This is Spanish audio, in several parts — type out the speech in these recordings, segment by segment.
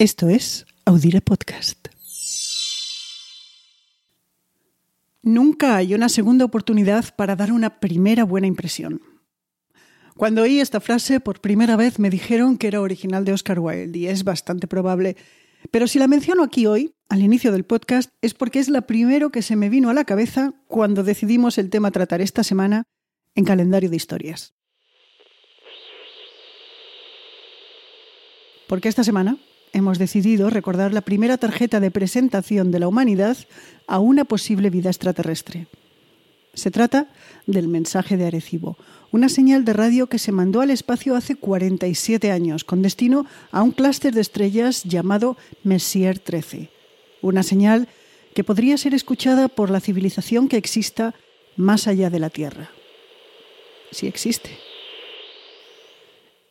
Esto es Audire Podcast. Nunca hay una segunda oportunidad para dar una primera buena impresión. Cuando oí esta frase por primera vez me dijeron que era original de Oscar Wilde y es bastante probable. Pero si la menciono aquí hoy, al inicio del podcast, es porque es la primero que se me vino a la cabeza cuando decidimos el tema a tratar esta semana en calendario de historias. Porque esta semana hemos decidido recordar la primera tarjeta de presentación de la humanidad a una posible vida extraterrestre. Se trata del mensaje de Arecibo, una señal de radio que se mandó al espacio hace 47 años con destino a un clúster de estrellas llamado Messier 13. Una señal que podría ser escuchada por la civilización que exista más allá de la Tierra. Si existe.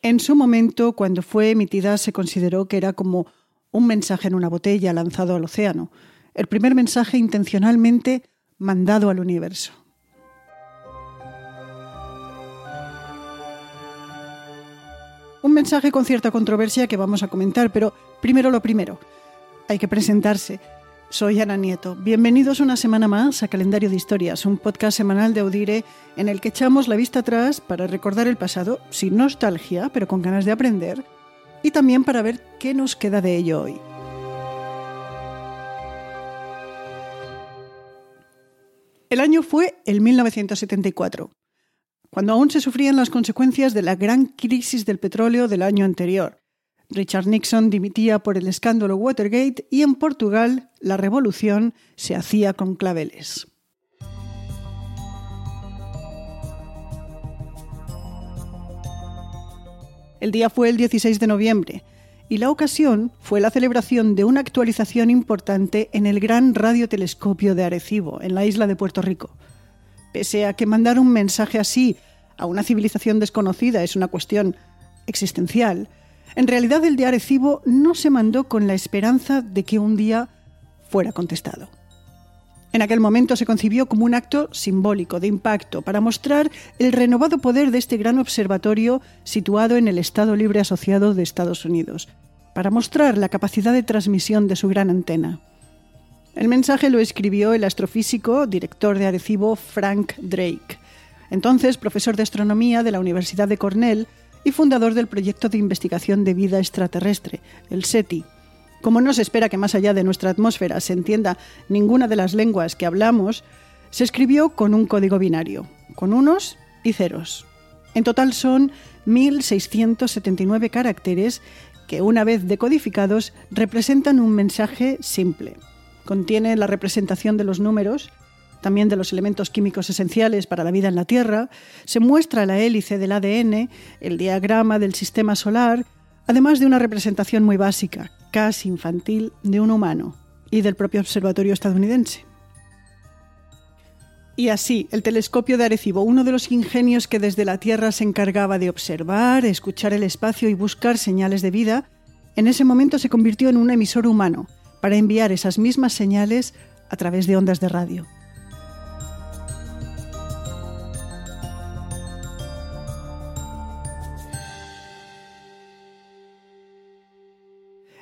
En su momento, cuando fue emitida, se consideró que era como un mensaje en una botella lanzado al océano, el primer mensaje intencionalmente mandado al universo. Un mensaje con cierta controversia que vamos a comentar, pero primero lo primero. Hay que presentarse. Soy Ana Nieto. Bienvenidos una semana más a Calendario de Historias, un podcast semanal de Audire en el que echamos la vista atrás para recordar el pasado, sin nostalgia, pero con ganas de aprender, y también para ver qué nos queda de ello hoy. El año fue el 1974, cuando aún se sufrían las consecuencias de la gran crisis del petróleo del año anterior Richard Nixon dimitía por el escándalo Watergate y en Portugal la revolución se hacía con claveles. El día fue el 16 de noviembre y la ocasión fue la celebración de una actualización importante en el gran radiotelescopio de Arecibo, en la isla de Puerto Rico. Pese a que mandar un mensaje así a una civilización desconocida es una cuestión existencial, en realidad el de Arecibo no se mandó con la esperanza de que un día fuera contestado. En aquel momento se concibió como un acto simbólico, de impacto, para mostrar el renovado poder de este gran observatorio situado en el Estado Libre Asociado de Estados Unidos, para mostrar la capacidad de transmisión de su gran antena. El mensaje lo escribió el astrofísico, director de Arecibo, Frank Drake, entonces profesor de astronomía de la Universidad de Cornell y fundador del proyecto de investigación de vida extraterrestre, el SETI. Como no se espera que más allá de nuestra atmósfera se entienda ninguna de las lenguas que hablamos, se escribió con un código binario, con unos y ceros. En total son 1.679 caracteres que, una vez decodificados, representan un mensaje simple. Contiene la representación de los números, también de los elementos químicos esenciales para la vida en la Tierra, se muestra la hélice del ADN, el diagrama del sistema solar, además de una representación muy básica, casi infantil, de un humano y del propio observatorio estadounidense. Y así, el telescopio de Arecibo, uno de los ingenios que desde la Tierra se encargaba de observar, escuchar el espacio y buscar señales de vida, en ese momento se convirtió en un emisor humano para enviar esas mismas señales a través de ondas de radio.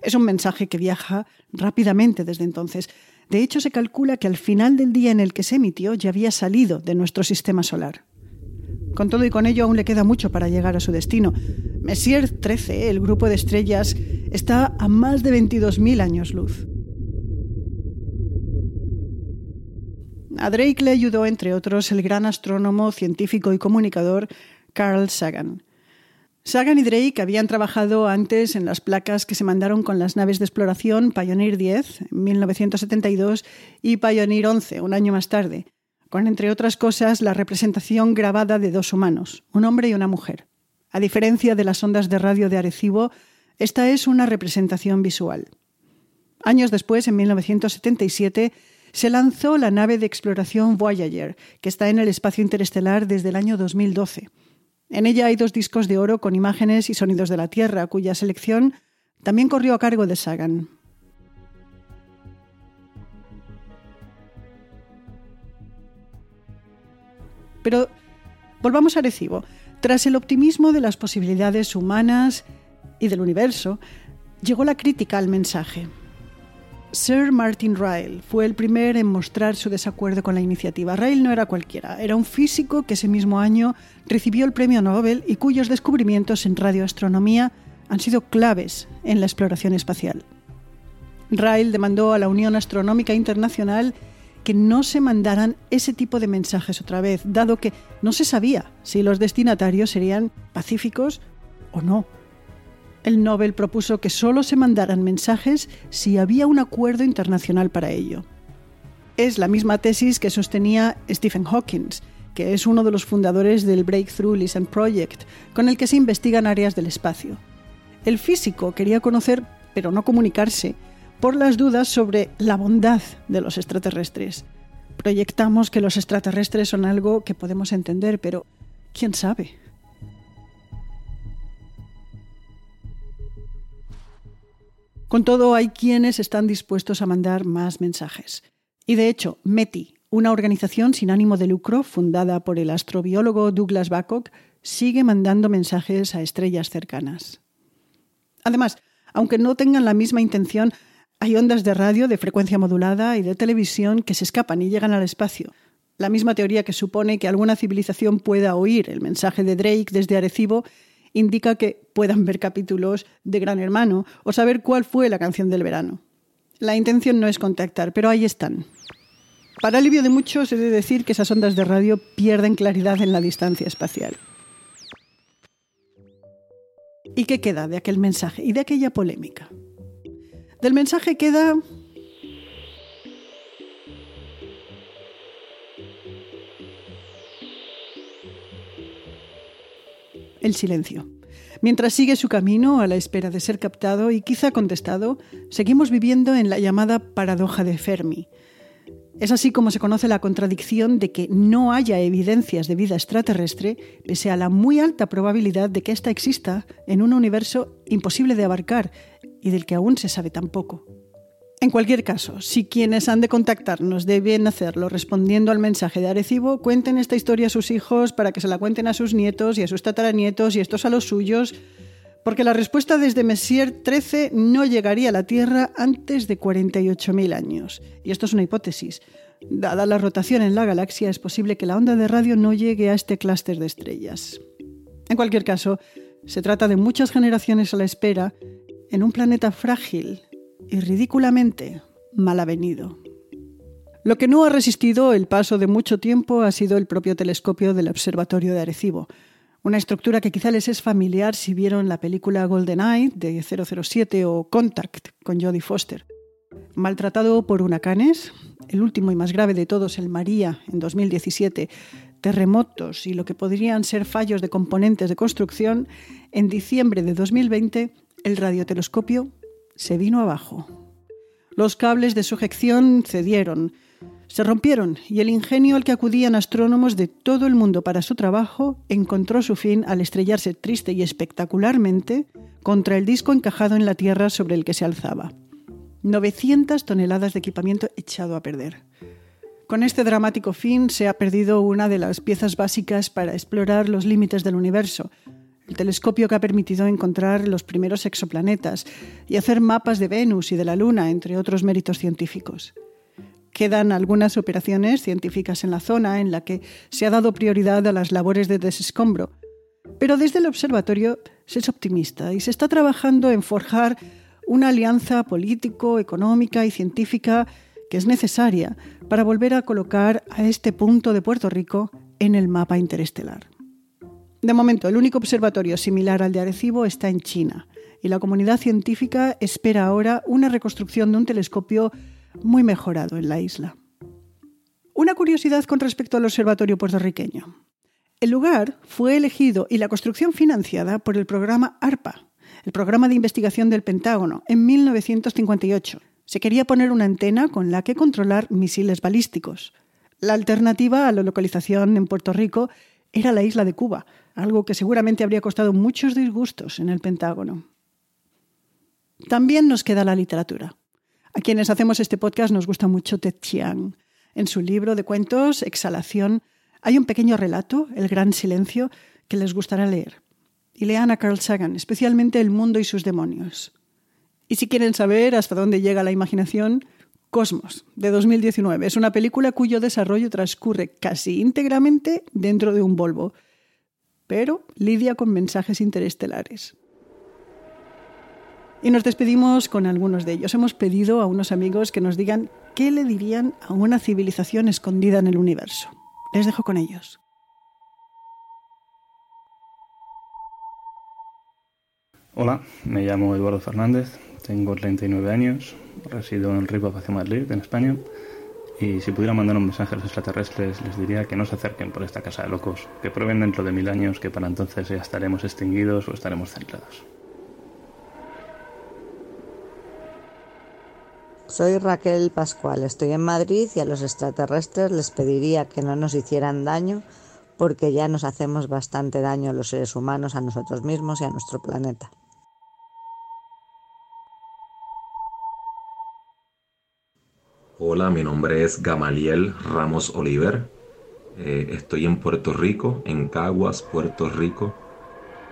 Es un mensaje que viaja rápidamente desde entonces. De hecho, se calcula que al final del día en el que se emitió ya había salido de nuestro sistema solar. Con todo y con ello aún le queda mucho para llegar a su destino. Messier 13, el grupo de estrellas, está a más de 22.000 años luz. A Drake le ayudó, entre otros, el gran astrónomo, científico y comunicador Carl Sagan. Sagan y Drake habían trabajado antes en las placas que se mandaron con las naves de exploración Pioneer 10 en 1972 y Pioneer 11 un año más tarde, con entre otras cosas la representación grabada de dos humanos, un hombre y una mujer. A diferencia de las ondas de radio de Arecibo, esta es una representación visual. Años después, en 1977, se lanzó la nave de exploración Voyager, que está en el espacio interestelar desde el año 2012. En ella hay dos discos de oro con imágenes y sonidos de la Tierra, cuya selección también corrió a cargo de Sagan. Pero volvamos a Recibo. Tras el optimismo de las posibilidades humanas y del universo, llegó la crítica al mensaje. Sir Martin Ryle fue el primero en mostrar su desacuerdo con la iniciativa. Ryle no era cualquiera, era un físico que ese mismo año recibió el premio Nobel y cuyos descubrimientos en radioastronomía han sido claves en la exploración espacial. Ryle demandó a la Unión Astronómica Internacional que no se mandaran ese tipo de mensajes otra vez, dado que no se sabía si los destinatarios serían pacíficos o no. El Nobel propuso que solo se mandaran mensajes si había un acuerdo internacional para ello. Es la misma tesis que sostenía Stephen Hawking, que es uno de los fundadores del Breakthrough Listen Project, con el que se investigan áreas del espacio. El físico quería conocer, pero no comunicarse, por las dudas sobre la bondad de los extraterrestres. Proyectamos que los extraterrestres son algo que podemos entender, pero ¿quién sabe? Con todo, hay quienes están dispuestos a mandar más mensajes. Y de hecho, METI, una organización sin ánimo de lucro fundada por el astrobiólogo Douglas Babcock, sigue mandando mensajes a estrellas cercanas. Además, aunque no tengan la misma intención, hay ondas de radio de frecuencia modulada y de televisión que se escapan y llegan al espacio. La misma teoría que supone que alguna civilización pueda oír el mensaje de Drake desde Arecibo indica que puedan ver capítulos de Gran Hermano o saber cuál fue la canción del verano. La intención no es contactar, pero ahí están. Para alivio de muchos, he de decir que esas ondas de radio pierden claridad en la distancia espacial. ¿Y qué queda de aquel mensaje y de aquella polémica? Del mensaje queda silencio. Mientras sigue su camino a la espera de ser captado y quizá contestado, seguimos viviendo en la llamada paradoja de Fermi. Es así como se conoce la contradicción de que no haya evidencias de vida extraterrestre, pese a la muy alta probabilidad de que ésta exista en un universo imposible de abarcar y del que aún se sabe tan poco. En cualquier caso, si quienes han de contactarnos deben hacerlo respondiendo al mensaje de Arecibo, cuenten esta historia a sus hijos para que se la cuenten a sus nietos y a sus tataranietos y estos a los suyos, porque la respuesta desde Messier 13 no llegaría a la Tierra antes de 48.000 años. Y esto es una hipótesis. Dada la rotación en la galaxia, es posible que la onda de radio no llegue a este clúster de estrellas. En cualquier caso, se trata de muchas generaciones a la espera en un planeta frágil y ridículamente mal avenido. Lo que no ha resistido el paso de mucho tiempo ha sido el propio telescopio del Observatorio de Arecibo, una estructura que quizá les es familiar si vieron la película GoldenEye de 007 o Contact con Jodie Foster. Maltratado por huracanes, el último y más grave de todos, el María, en 2017, terremotos y lo que podrían ser fallos de componentes de construcción, en diciembre de 2020 el radiotelescopio se vino abajo. Los cables de sujeción cedieron, se rompieron y el ingenio al que acudían astrónomos de todo el mundo para su trabajo encontró su fin al estrellarse triste y espectacularmente contra el disco encajado en la Tierra sobre el que se alzaba. 900 toneladas de equipamiento echado a perder. Con este dramático fin se ha perdido una de las piezas básicas para explorar los límites del universo, el telescopio que ha permitido encontrar los primeros exoplanetas y hacer mapas de Venus y de la Luna, entre otros méritos científicos. Quedan algunas operaciones científicas en la zona en la que se ha dado prioridad a las labores de desescombro, pero desde el observatorio se es optimista y se está trabajando en forjar una alianza político, económica y científica que es necesaria para volver a colocar a este punto de Puerto Rico en el mapa interestelar. De momento, el único observatorio similar al de Arecibo está en China y la comunidad científica espera ahora una reconstrucción de un telescopio muy mejorado en la isla. Una curiosidad con respecto al observatorio puertorriqueño. El lugar fue elegido y la construcción financiada por el programa ARPA, el programa de investigación del Pentágono, en 1958. Se quería poner una antena con la que controlar misiles balísticos. La alternativa a la localización en Puerto Rico era la isla de Cuba, algo que seguramente habría costado muchos disgustos en el Pentágono. También nos queda la literatura. A quienes hacemos este podcast nos gusta mucho Ted Chiang. En su libro de cuentos, Exhalación, hay un pequeño relato, El Gran Silencio, que les gustará leer. Y lean a Carl Sagan, especialmente El mundo y sus demonios. Y si quieren saber hasta dónde llega la imaginación, Cosmos, de 2019. Es una película cuyo desarrollo transcurre casi íntegramente dentro de un Volvo, pero lidia con mensajes interestelares. Y nos despedimos con algunos de ellos. Hemos pedido a unos amigos que nos digan qué le dirían a una civilización escondida en el universo. Les dejo con ellos. Hola, me llamo Eduardo Fernández, tengo 39 años, resido en Ripollet hacia Madrid, en España, y si pudiera mandar un mensaje a los extraterrestres les diría que no se acerquen por esta casa de locos, que prueben dentro de mil años que para entonces ya estaremos extinguidos o estaremos centrados. Soy Raquel Pascual, estoy en Madrid y a los extraterrestres les pediría que no nos hicieran daño porque ya nos hacemos bastante daño los seres humanos a nosotros mismos y a nuestro planeta. Hola, mi nombre es Gamaliel Ramos Oliver. Eh, estoy en Puerto Rico, en Caguas, Puerto Rico.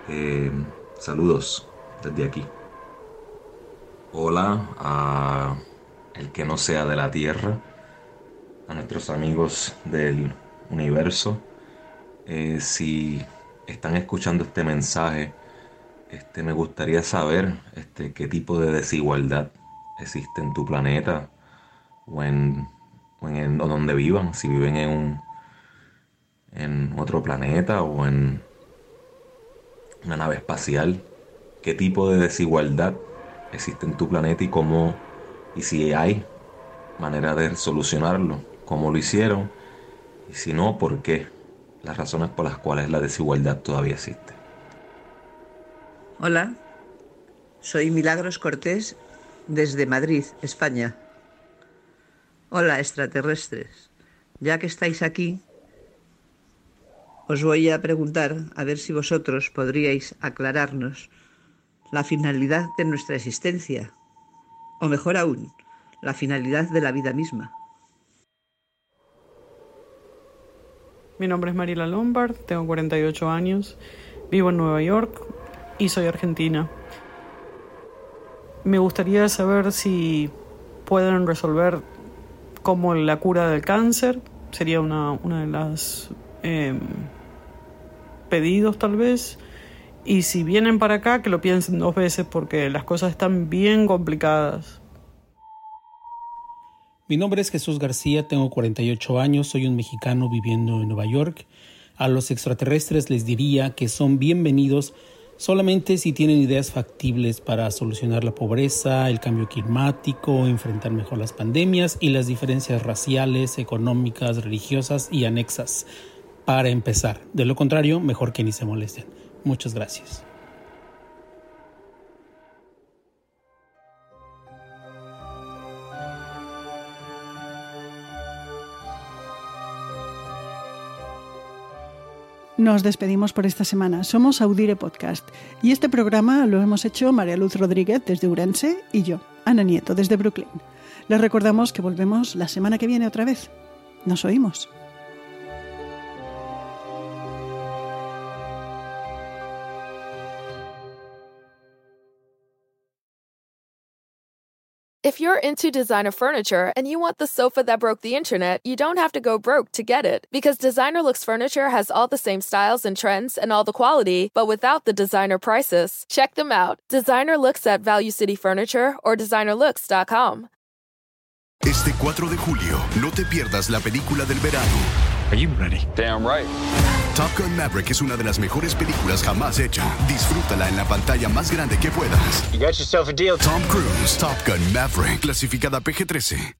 Eh, saludos desde aquí. Hola a el que no sea de la Tierra, a nuestros amigos del universo. Eh, si están escuchando este mensaje, este, me gustaría saber este, qué tipo de desigualdad existe en tu planeta o en, donde vivan, si viven en, un, en otro planeta o en una nave espacial, qué tipo de desigualdad existe en tu planeta y cómo y si hay manera de solucionarlo, cómo lo hicieron y si no, por qué, las razones por las cuales la desigualdad todavía existe. Hola, soy Milagros Cortés desde Madrid, España. Hola extraterrestres, ya que estáis aquí, os voy a preguntar a ver si vosotros podríais aclararnos la finalidad de nuestra existencia o mejor aún, la finalidad de la vida misma. Mi nombre es Mariela Lombard, tengo 48 años, vivo en Nueva York y soy argentina. Me gustaría saber si pueden resolver cómo la cura del cáncer, sería una, una de las em, pedidos tal vez, y si vienen para acá, que lo piensen dos veces porque las cosas están bien complicadas. Mi nombre es Jesús García, tengo 48 años, soy un mexicano viviendo en Nueva York. A los extraterrestres les diría que son bienvenidos solamente si tienen ideas factibles para solucionar la pobreza, el cambio climático, enfrentar mejor las pandemias y las diferencias raciales, económicas, religiosas y anexas. Para empezar, de lo contrario, mejor que ni se molesten. Muchas gracias. Nos despedimos por esta semana. Somos Audire Podcast y este programa lo hemos hecho María Luz Rodríguez desde Urense y yo, Ana Nieto, desde Brooklyn. Les recordamos que volvemos la semana que viene otra vez. Nos oímos. If you're into designer furniture and you want the sofa that broke the internet, you don't have to go broke to get it. Because Designer Looks Furniture has all the same styles and trends and all the quality, but without the designer prices. Check them out. Designer Looks at Value City Furniture or designerlooks.com. Este 4 de julio, no te pierdas la película del verano. Are you ready? Damn right. Top Gun Maverick es una de las mejores películas jamás hecha. Disfrútala en la pantalla más grande que puedas. You got yourself a deal. Tom Cruise, Top Gun Maverick, clasificada PG-13.